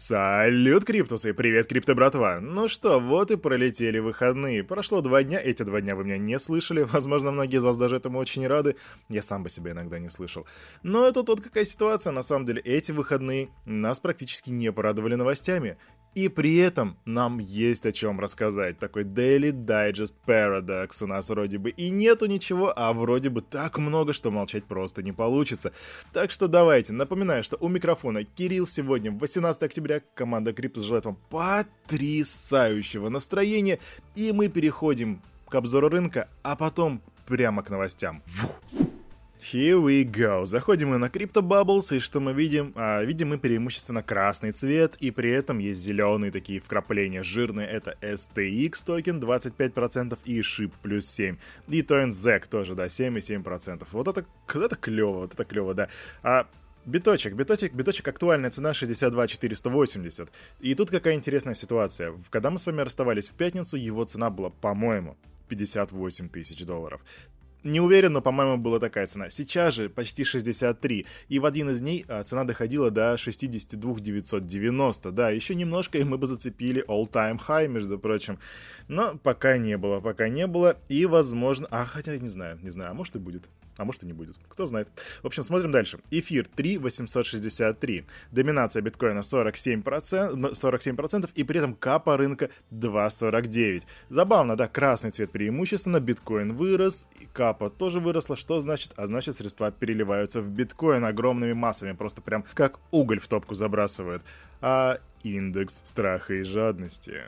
Салют, Криптусы! Привет, Крипто братва! Ну что, вот и пролетели выходные. Прошло два дня, эти два дня вы меня не слышали. Возможно, многие из вас даже этому очень рады. Я сам бы себя иногда не слышал. Но это тут какая ситуация, на самом деле, эти выходные нас практически не порадовали новостями. И при этом нам есть о чем рассказать. Такой Daily Digest Paradox у нас вроде бы и нету ничего, а вроде бы так много, что молчать просто не получится. Так что давайте, напоминаю, что у микрофона Кирилл сегодня, 18 октября, команда Криптус желает вам потрясающего настроения, и мы переходим к обзору рынка, а потом прямо к новостям. Фух. Here we go. Заходим мы на Crypto Bubbles, и что мы видим? А, видим мы преимущественно красный цвет, и при этом есть зеленые такие вкрапления жирные. Это STX токен 25% и SHIB плюс 7. И токен ZEC тоже, да, 7,7%. Вот это, это клево, вот это клево, да. А Биточек, биточек, биточек актуальная цена 62 480. И тут какая интересная ситуация. Когда мы с вами расставались в пятницу, его цена была, по-моему, 58 тысяч долларов. Не уверен, но, по-моему, была такая цена. Сейчас же почти 63. И в один из дней а, цена доходила до 62 990. Да, еще немножко, и мы бы зацепили all-time high, между прочим. Но пока не было, пока не было. И, возможно... А, хотя не знаю, не знаю, а может и будет а может и не будет. Кто знает. В общем, смотрим дальше. Эфир 3,863. Доминация биткоина 47%, 47% и при этом капа рынка 2,49. Забавно, да, красный цвет преимущественно, биткоин вырос, и капа тоже выросла. Что значит? А значит, средства переливаются в биткоин огромными массами, просто прям как уголь в топку забрасывают. А индекс страха и жадности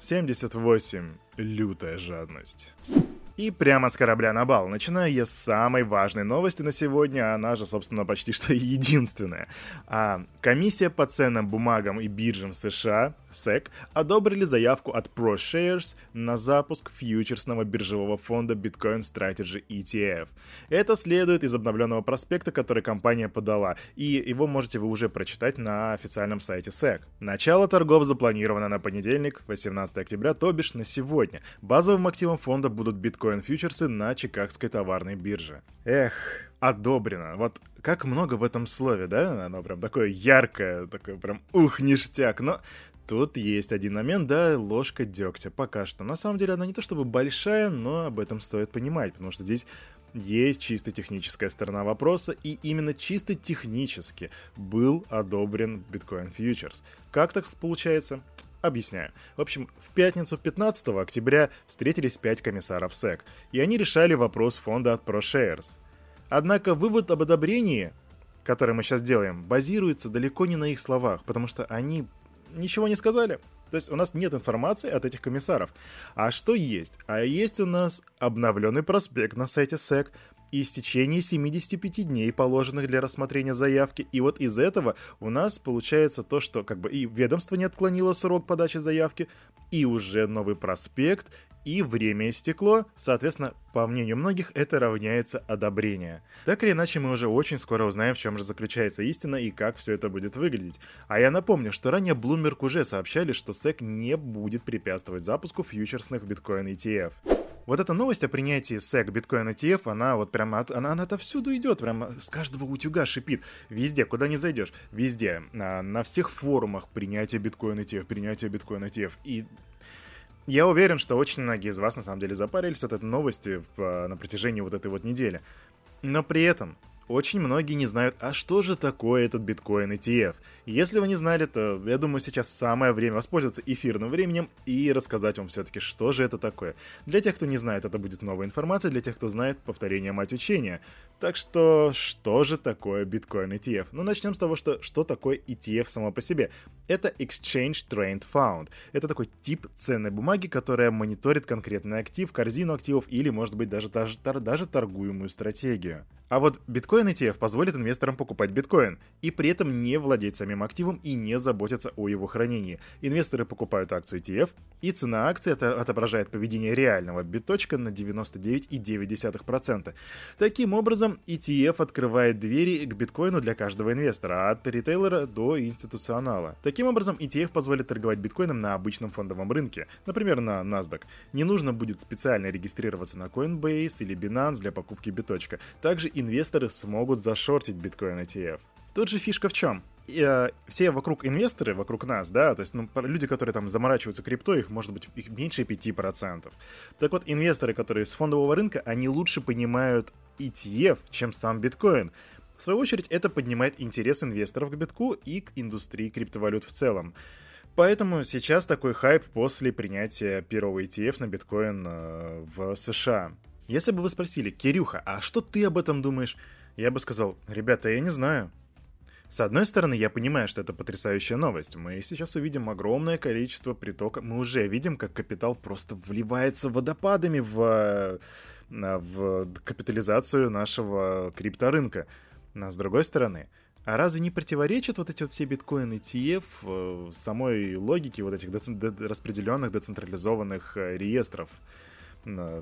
78. Лютая жадность. И прямо с корабля на бал. Начинаю я с самой важной новости на сегодня, она же, собственно, почти что единственная. А, комиссия по ценным бумагам и биржам США, SEC, одобрили заявку от ProShares на запуск фьючерсного биржевого фонда Bitcoin Strategy ETF. Это следует из обновленного проспекта, который компания подала, и его можете вы уже прочитать на официальном сайте SEC. Начало торгов запланировано на понедельник, 18 октября, то бишь на сегодня. Базовым активом фонда будут биткоин биткоин-фьючерсы на Чикагской товарной бирже. Эх, одобрено. Вот как много в этом слове, да? Оно прям такое яркое, такое прям ух, ништяк. Но Тут есть один момент, да, ложка дегтя пока что. На самом деле она не то чтобы большая, но об этом стоит понимать, потому что здесь есть чисто техническая сторона вопроса, и именно чисто технически был одобрен Bitcoin Futures. Как так получается? Объясняю. В общем, в пятницу 15 октября встретились пять комиссаров СЭК, и они решали вопрос фонда от ProShares. Однако вывод об одобрении, который мы сейчас делаем, базируется далеко не на их словах, потому что они ничего не сказали. То есть у нас нет информации от этих комиссаров. А что есть? А есть у нас обновленный проспект на сайте SEC, и истечение 75 дней, положенных для рассмотрения заявки. И вот из этого у нас получается то, что как бы и ведомство не отклонило срок подачи заявки, и уже новый проспект, и время истекло, соответственно, по мнению многих, это равняется одобрение. Так или иначе, мы уже очень скоро узнаем, в чем же заключается истина и как все это будет выглядеть. А я напомню, что ранее Bloomberg уже сообщали, что SEC не будет препятствовать запуску фьючерсных биткоин ETF вот эта новость о принятии SEC биткоин ETF, она вот прямо, от, она, она отовсюду идет, прямо с каждого утюга шипит. Везде, куда не зайдешь, везде. На, на всех форумах принятие биткоин ETF, принятие биткоин ETF. И я уверен, что очень многие из вас на самом деле запарились от этой новости на протяжении вот этой вот недели. Но при этом очень многие не знают, а что же такое этот биткоин ETF. Если вы не знали, то я думаю, сейчас самое время воспользоваться эфирным временем и рассказать вам все-таки, что же это такое. Для тех, кто не знает, это будет новая информация, для тех, кто знает, повторение мать учения. Так что, что же такое биткоин ETF? Ну, начнем с того, что, что такое ETF само по себе. Это Exchange Trade Fund. Это такой тип ценной бумаги, которая мониторит конкретный актив, корзину активов или, может быть, даже, даже, даже торгуемую стратегию. А вот биткоин ETF позволит инвесторам покупать биткоин и при этом не владеть самим активом и не заботиться о его хранении. Инвесторы покупают акцию ETF, и цена акции это отображает поведение реального биточка на 99,9%. Таким образом, ETF открывает двери к биткоину для каждого инвестора, от ритейлера до институционала. Таким образом, ETF позволит торговать биткоином на обычном фондовом рынке, например, на NASDAQ. Не нужно будет специально регистрироваться на Coinbase или Binance для покупки биточка. Также инвесторы смогут зашортить биткоин ETF. Тут же фишка в чем? э, все вокруг инвесторы, вокруг нас, да, то есть ну, люди, которые там заморачиваются крипто, их может быть их меньше 5%. Так вот, инвесторы, которые с фондового рынка, они лучше понимают ETF, чем сам биткоин. В свою очередь, это поднимает интерес инвесторов к битку и к индустрии криптовалют в целом. Поэтому сейчас такой хайп после принятия первого ETF на биткоин э, в США. Если бы вы спросили, Кирюха, а что ты об этом думаешь? Я бы сказал, ребята, я не знаю. С одной стороны, я понимаю, что это потрясающая новость. Мы сейчас увидим огромное количество притока. Мы уже видим, как капитал просто вливается водопадами в, э, в капитализацию нашего крипторынка. Но с другой стороны, а разве не противоречат вот эти вот все биткоин ETF э, самой логике вот этих деци- распределенных децентрализованных э, реестров?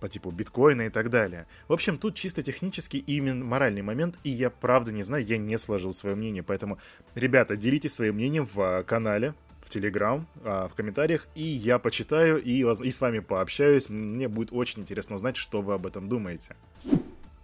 По типу биткоина и так далее. В общем, тут чисто технический и именно моральный момент, и я правда не знаю, я не сложил свое мнение, поэтому, ребята, делитесь своим мнением в а, канале, в Телеграм, а, в комментариях, и я почитаю и, и с вами пообщаюсь. Мне будет очень интересно узнать, что вы об этом думаете.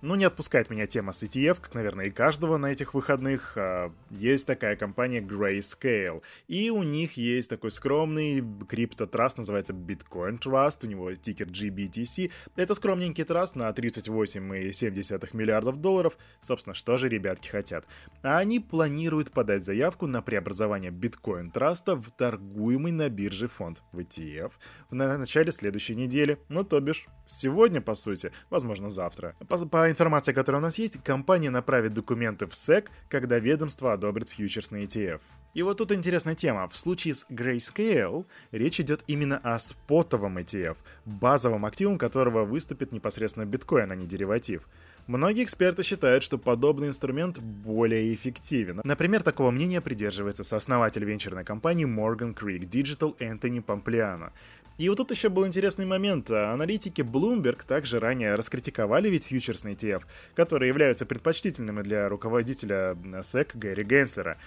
Ну, не отпускает меня тема с ETF, как, наверное, и каждого на этих выходных. А, есть такая компания Grayscale, и у них есть такой скромный криптотраст, называется Bitcoin Trust, у него тикер GBTC. Это скромненький траст на 38,7 миллиардов долларов. Собственно, что же ребятки хотят? А они планируют подать заявку на преобразование Bitcoin Траста в торгуемый на бирже фонд в ETF в начале следующей недели. Ну, то бишь, сегодня, по сути, возможно, завтра. По, по информации, которая у нас есть, компания направит документы в SEC, когда ведомство одобрит фьючерсный ETF. И вот тут интересная тема. В случае с Grayscale речь идет именно о спотовом ETF, базовом активом которого выступит непосредственно биткоин, а не дериватив. Многие эксперты считают, что подобный инструмент более эффективен. Например, такого мнения придерживается сооснователь венчурной компании Morgan Creek Digital Энтони Помплиано. И вот тут еще был интересный момент. Аналитики Bloomberg также ранее раскритиковали ведь фьючерсный ETF, которые являются предпочтительными для руководителя SEC Гэри Генсера.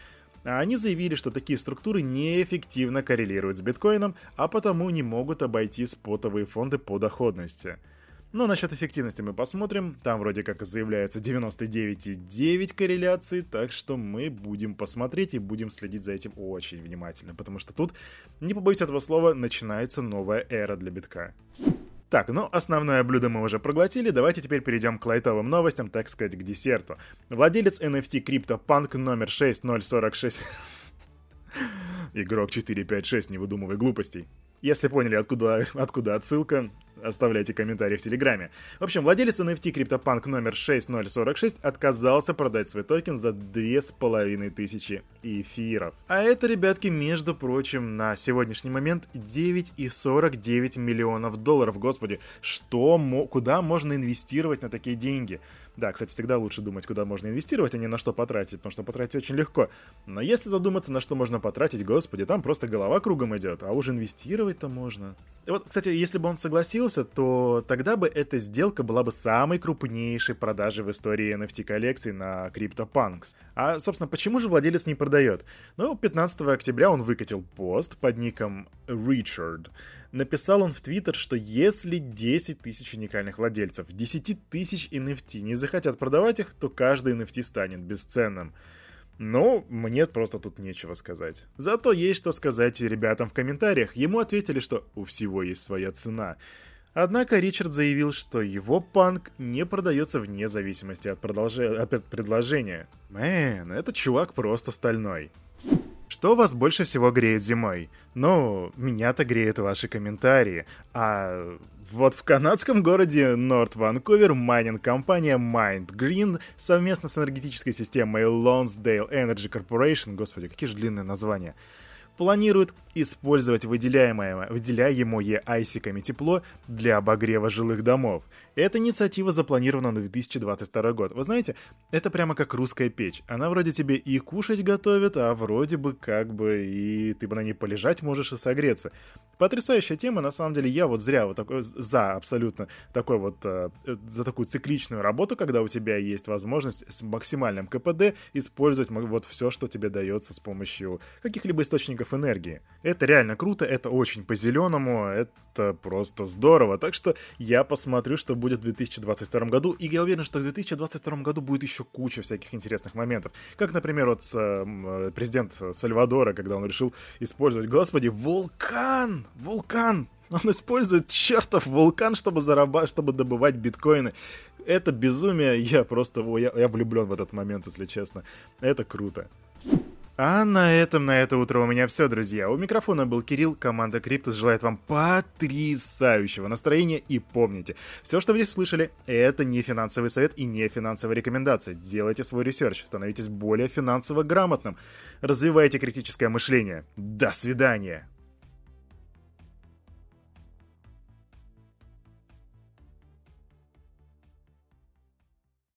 Они заявили, что такие структуры неэффективно коррелируют с биткоином, а потому не могут обойти спотовые фонды по доходности. Но насчет эффективности мы посмотрим. Там вроде как заявляется 99,9 корреляции, так что мы будем посмотреть и будем следить за этим очень внимательно, потому что тут, не побоюсь этого слова, начинается новая эра для битка. Так, ну основное блюдо мы уже проглотили, давайте теперь перейдем к лайтовым новостям, так сказать, к десерту. Владелец NFT CryptoPunk номер 6046... Игрок 456, не выдумывай глупостей. Если поняли, откуда, откуда отсылка, оставляйте комментарии в Телеграме. В общем, владелец NFT CryptoPunk номер 6046 отказался продать свой токен за 2500 эфиров. А это, ребятки, между прочим, на сегодняшний момент 9,49 миллионов долларов. Господи, что, куда можно инвестировать на такие деньги? Да, кстати, всегда лучше думать, куда можно инвестировать, а не на что потратить, потому что потратить очень легко. Но если задуматься, на что можно потратить, господи, там просто голова кругом идет, а уже инвестировать-то можно. И вот, кстати, если бы он согласился, то тогда бы эта сделка была бы самой крупнейшей продажей в истории NFT коллекций на CryptoPunks. А, собственно, почему же владелец не продает? Ну, 15 октября он выкатил пост под ником Richard, написал он в Твиттер, что если 10 тысяч уникальных владельцев 10 тысяч NFT не захотят продавать их, то каждый NFT станет бесценным. Ну, мне просто тут нечего сказать. Зато есть что сказать ребятам в комментариях. Ему ответили, что у всего есть своя цена. Однако Ричард заявил, что его панк не продается вне зависимости от, продолж... от предложения. Мэн, этот чувак просто стальной. Что вас больше всего греет зимой? Ну, меня-то греют ваши комментарии. А вот в канадском городе Норт Ванкувер майнинг-компания Mind Green совместно с энергетической системой Lonsdale Energy Corporation, господи, какие же длинные названия, планирует использовать выделяемое, выделяемое айсиками тепло для обогрева жилых домов. Эта инициатива запланирована на 2022 год. Вы знаете, это прямо как русская печь. Она вроде тебе и кушать готовит, а вроде бы как бы и ты бы на ней полежать можешь и согреться. Потрясающая тема, на самом деле, я вот зря вот такой, за абсолютно такой вот, э, за такую цикличную работу, когда у тебя есть возможность с максимальным КПД использовать вот все, что тебе дается с помощью каких-либо источников источников энергии. Это реально круто, это очень по-зеленому, это просто здорово. Так что я посмотрю, что будет в 2022 году, и я уверен, что в 2022 году будет еще куча всяких интересных моментов. Как, например, вот э, президент Сальвадора, когда он решил использовать, господи, вулкан! Вулкан! Он использует чертов вулкан, чтобы зарабатывать, чтобы добывать биткоины. Это безумие, я просто, я, я влюблен в этот момент, если честно. Это круто. А на этом, на это утро у меня все, друзья. У микрофона был Кирилл, команда Криптус желает вам потрясающего настроения и помните, все, что вы здесь услышали, это не финансовый совет и не финансовая рекомендация. Делайте свой research, становитесь более финансово грамотным, развивайте критическое мышление. До свидания!